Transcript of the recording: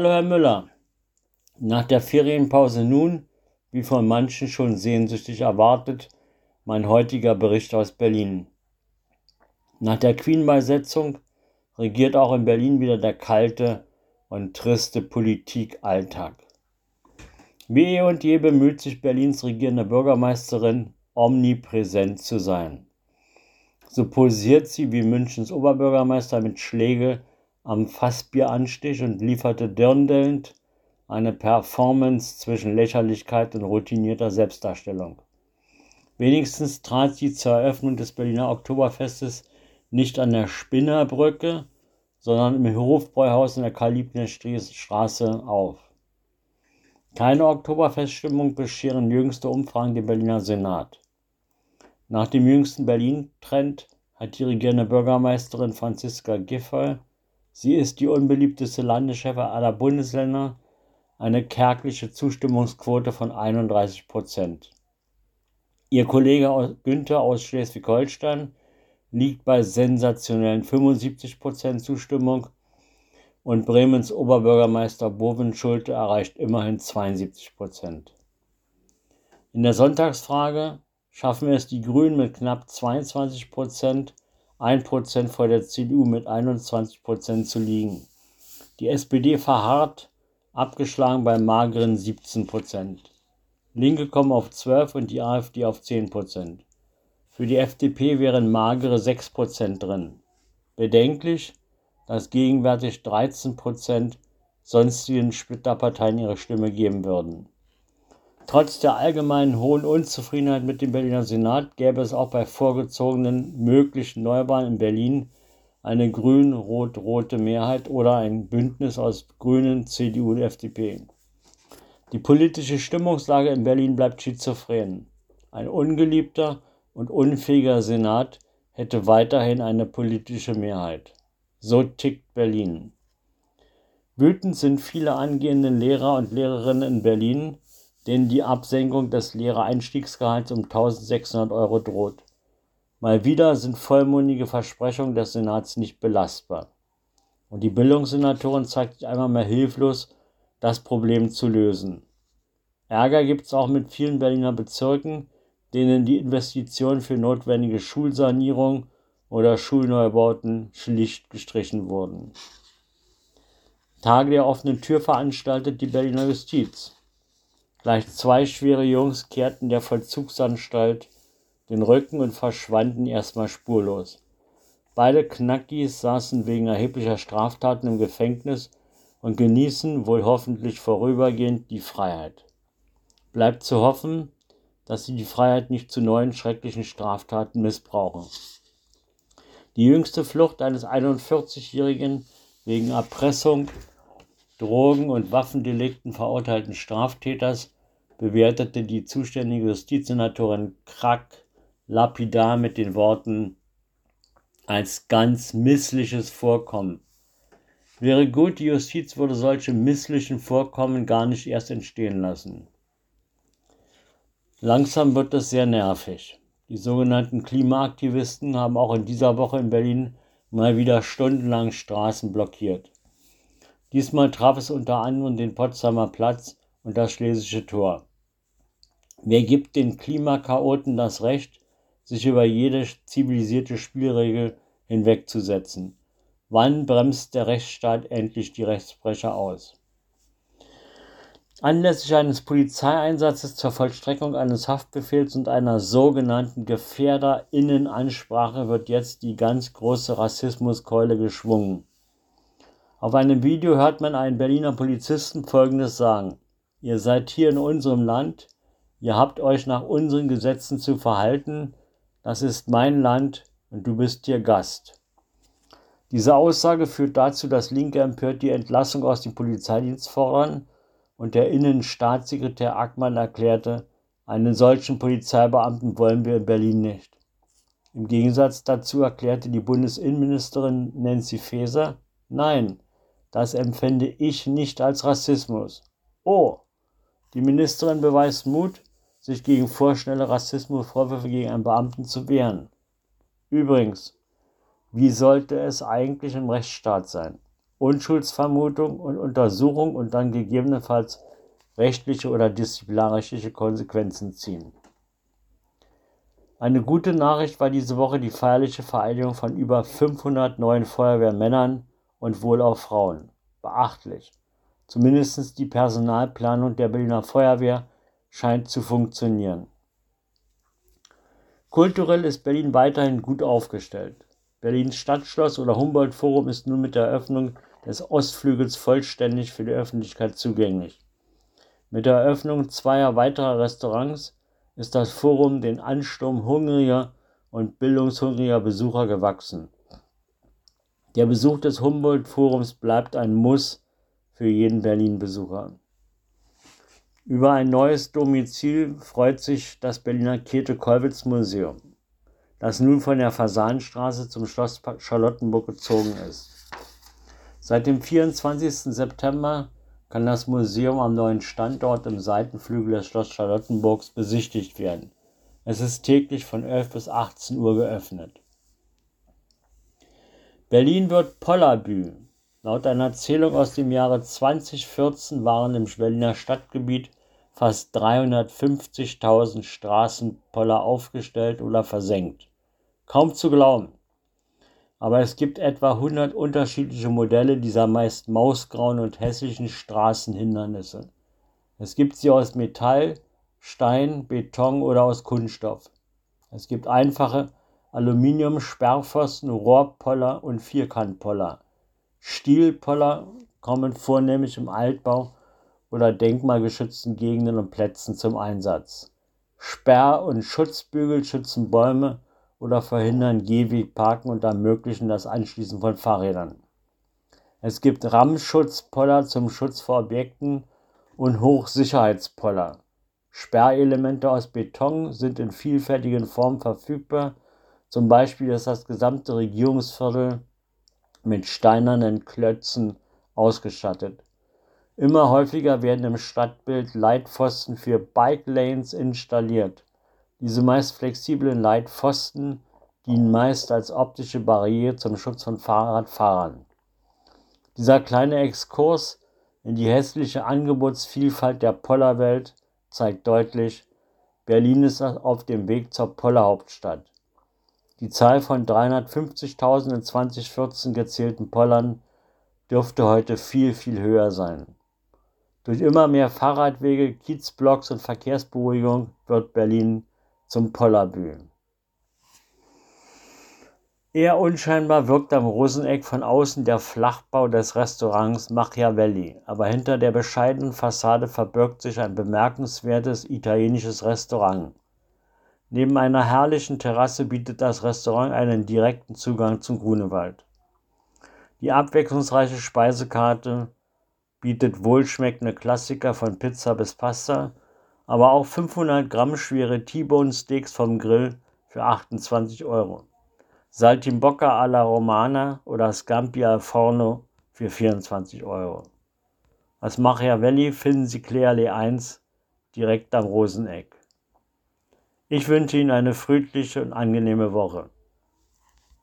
Hallo Herr Müller. Nach der Ferienpause nun, wie von manchen schon sehnsüchtig erwartet, mein heutiger Bericht aus Berlin. Nach der Queen-Beisetzung regiert auch in Berlin wieder der kalte und triste Politikalltag. Wie eh und je bemüht sich Berlins regierende Bürgermeisterin, omnipräsent zu sein. So posiert sie wie Münchens Oberbürgermeister mit Schläge am Fassbieranstich und lieferte dirndelnd eine Performance zwischen Lächerlichkeit und routinierter Selbstdarstellung. Wenigstens trat sie zur Eröffnung des Berliner Oktoberfestes nicht an der Spinnerbrücke, sondern im Hofbräuhaus in der Karl-Liebknecht-Straße auf. Keine Oktoberfeststimmung bescheren jüngste Umfragen dem Berliner Senat. Nach dem jüngsten Berlin-Trend hat die regierende Bürgermeisterin Franziska Giffey, sie ist die unbeliebteste Landeschefin aller Bundesländer, eine kärgliche Zustimmungsquote von 31 Prozent. Ihr Kollege Günther aus Schleswig-Holstein liegt bei sensationellen 75 Prozent Zustimmung und Bremens Oberbürgermeister Boven Schulte erreicht immerhin 72 Prozent. In der Sonntagsfrage schaffen es die Grünen mit knapp 22 Prozent, 1 Prozent vor der CDU mit 21 Prozent zu liegen. Die SPD verharrt, abgeschlagen bei mageren 17 Prozent. Linke kommen auf 12 und die AfD auf 10 Prozent. Für die FDP wären magere 6 Prozent drin. Bedenklich, dass gegenwärtig 13 Prozent sonstigen Splitterparteien ihre Stimme geben würden. Trotz der allgemeinen hohen Unzufriedenheit mit dem Berliner Senat gäbe es auch bei vorgezogenen möglichen Neuwahlen in Berlin eine grün-rot-rote Mehrheit oder ein Bündnis aus Grünen, CDU und FDP. Die politische Stimmungslage in Berlin bleibt schizophren. Ein ungeliebter und unfähiger Senat hätte weiterhin eine politische Mehrheit. So tickt Berlin. Wütend sind viele angehende Lehrer und Lehrerinnen in Berlin, denen die Absenkung des Lehrereinstiegsgehalts um 1600 Euro droht. Mal wieder sind vollmundige Versprechungen des Senats nicht belastbar. Und die Bildungssenatorin zeigt sich einmal mehr hilflos das Problem zu lösen. Ärger gibt es auch mit vielen Berliner Bezirken, denen die Investitionen für notwendige Schulsanierung oder Schulneubauten schlicht gestrichen wurden. Tage der offenen Tür veranstaltet die Berliner Justiz. Gleich zwei schwere Jungs kehrten der Vollzugsanstalt den Rücken und verschwanden erstmal spurlos. Beide Knackis saßen wegen erheblicher Straftaten im Gefängnis und genießen wohl hoffentlich vorübergehend die Freiheit. Bleibt zu hoffen, dass sie die Freiheit nicht zu neuen schrecklichen Straftaten missbrauchen. Die jüngste Flucht eines 41-jährigen wegen Erpressung, Drogen- und Waffendelikten verurteilten Straftäters bewertete die zuständige Justizsenatorin Krack lapidar mit den Worten als ganz missliches Vorkommen. Wäre gut, die Justiz würde solche misslichen Vorkommen gar nicht erst entstehen lassen. Langsam wird es sehr nervig. Die sogenannten Klimaaktivisten haben auch in dieser Woche in Berlin mal wieder stundenlang Straßen blockiert. Diesmal traf es unter anderem den Potsdamer Platz und das Schlesische Tor. Wer gibt den Klimakaoten das Recht, sich über jede zivilisierte Spielregel hinwegzusetzen? Wann bremst der Rechtsstaat endlich die Rechtsbrecher aus? Anlässlich eines Polizeieinsatzes zur Vollstreckung eines Haftbefehls und einer sogenannten Gefährderinnenansprache wird jetzt die ganz große Rassismuskeule geschwungen. Auf einem Video hört man einen Berliner Polizisten Folgendes sagen. Ihr seid hier in unserem Land, ihr habt euch nach unseren Gesetzen zu verhalten, das ist mein Land und du bist hier Gast. Diese Aussage führt dazu, dass Linke empört die Entlassung aus dem Polizeidienst fordern und der Innenstaatssekretär Ackmann erklärte, einen solchen Polizeibeamten wollen wir in Berlin nicht. Im Gegensatz dazu erklärte die Bundesinnenministerin Nancy Faeser, nein, das empfände ich nicht als Rassismus. Oh, die Ministerin beweist Mut, sich gegen vorschnelle Rassismusvorwürfe gegen einen Beamten zu wehren. Übrigens, wie sollte es eigentlich im Rechtsstaat sein? Unschuldsvermutung und Untersuchung und dann gegebenenfalls rechtliche oder disziplinarische Konsequenzen ziehen. Eine gute Nachricht war diese Woche die feierliche Vereidigung von über 500 neuen Feuerwehrmännern und wohl auch Frauen. Beachtlich. Zumindest die Personalplanung der Berliner Feuerwehr scheint zu funktionieren. Kulturell ist Berlin weiterhin gut aufgestellt. Berlins Stadtschloss oder Humboldt Forum ist nun mit der Eröffnung des Ostflügels vollständig für die Öffentlichkeit zugänglich. Mit der Eröffnung zweier weiterer Restaurants ist das Forum den Ansturm hungriger und bildungshungriger Besucher gewachsen. Der Besuch des Humboldt-Forums bleibt ein Muss für jeden Berlin-Besucher. Über ein neues Domizil freut sich das Berliner Käthe-Kollwitz-Museum, das nun von der Fasanstraße zum Schloss Charlottenburg gezogen ist. Seit dem 24. September kann das Museum am neuen Standort im Seitenflügel des Schloss Charlottenburgs besichtigt werden. Es ist täglich von 11 bis 18 Uhr geöffnet. Berlin wird Pollerbü. Laut einer Zählung aus dem Jahre 2014 waren im Berliner Stadtgebiet fast 350.000 Straßenpoller aufgestellt oder versenkt. Kaum zu glauben. Aber es gibt etwa 100 unterschiedliche Modelle dieser meist mausgrauen und hässlichen Straßenhindernisse. Es gibt sie aus Metall, Stein, Beton oder aus Kunststoff. Es gibt einfache Aluminium-Sperrpfosten, Rohrpoller und Vierkantpoller. Stielpoller kommen vornehmlich im Altbau oder denkmalgeschützten Gegenden und Plätzen zum Einsatz. Sperr- und Schutzbügel schützen Bäume oder verhindern Gehwegparken und ermöglichen das Anschließen von Fahrrädern. Es gibt Rammschutzpoller zum Schutz vor Objekten und Hochsicherheitspoller. Sperrelemente aus Beton sind in vielfältigen Formen verfügbar. Zum Beispiel ist das gesamte Regierungsviertel mit steinernen Klötzen ausgestattet. Immer häufiger werden im Stadtbild Leitpfosten für Bike Lanes installiert. Diese meist flexiblen Leitpfosten dienen meist als optische Barriere zum Schutz von Fahrradfahrern. Dieser kleine Exkurs in die hässliche Angebotsvielfalt der Pollerwelt zeigt deutlich, Berlin ist auf dem Weg zur Pollerhauptstadt. Die Zahl von 350.000 in 2014 gezählten Pollern dürfte heute viel, viel höher sein. Durch immer mehr Fahrradwege, Kiezblocks und Verkehrsberuhigung wird Berlin zum Pollerbü. Eher unscheinbar wirkt am Roseneck von außen der Flachbau des Restaurants Machiavelli, aber hinter der bescheidenen Fassade verbirgt sich ein bemerkenswertes italienisches Restaurant. Neben einer herrlichen Terrasse bietet das Restaurant einen direkten Zugang zum Grunewald. Die abwechslungsreiche Speisekarte bietet wohlschmeckende Klassiker von Pizza bis Pasta aber auch 500 Gramm schwere T-Bone Steaks vom Grill für 28 Euro. Saltimbocca alla Romana oder Scampi al Forno für 24 Euro. Als Machiavelli finden Sie Clearly 1 direkt am Roseneck. Ich wünsche Ihnen eine friedliche und angenehme Woche.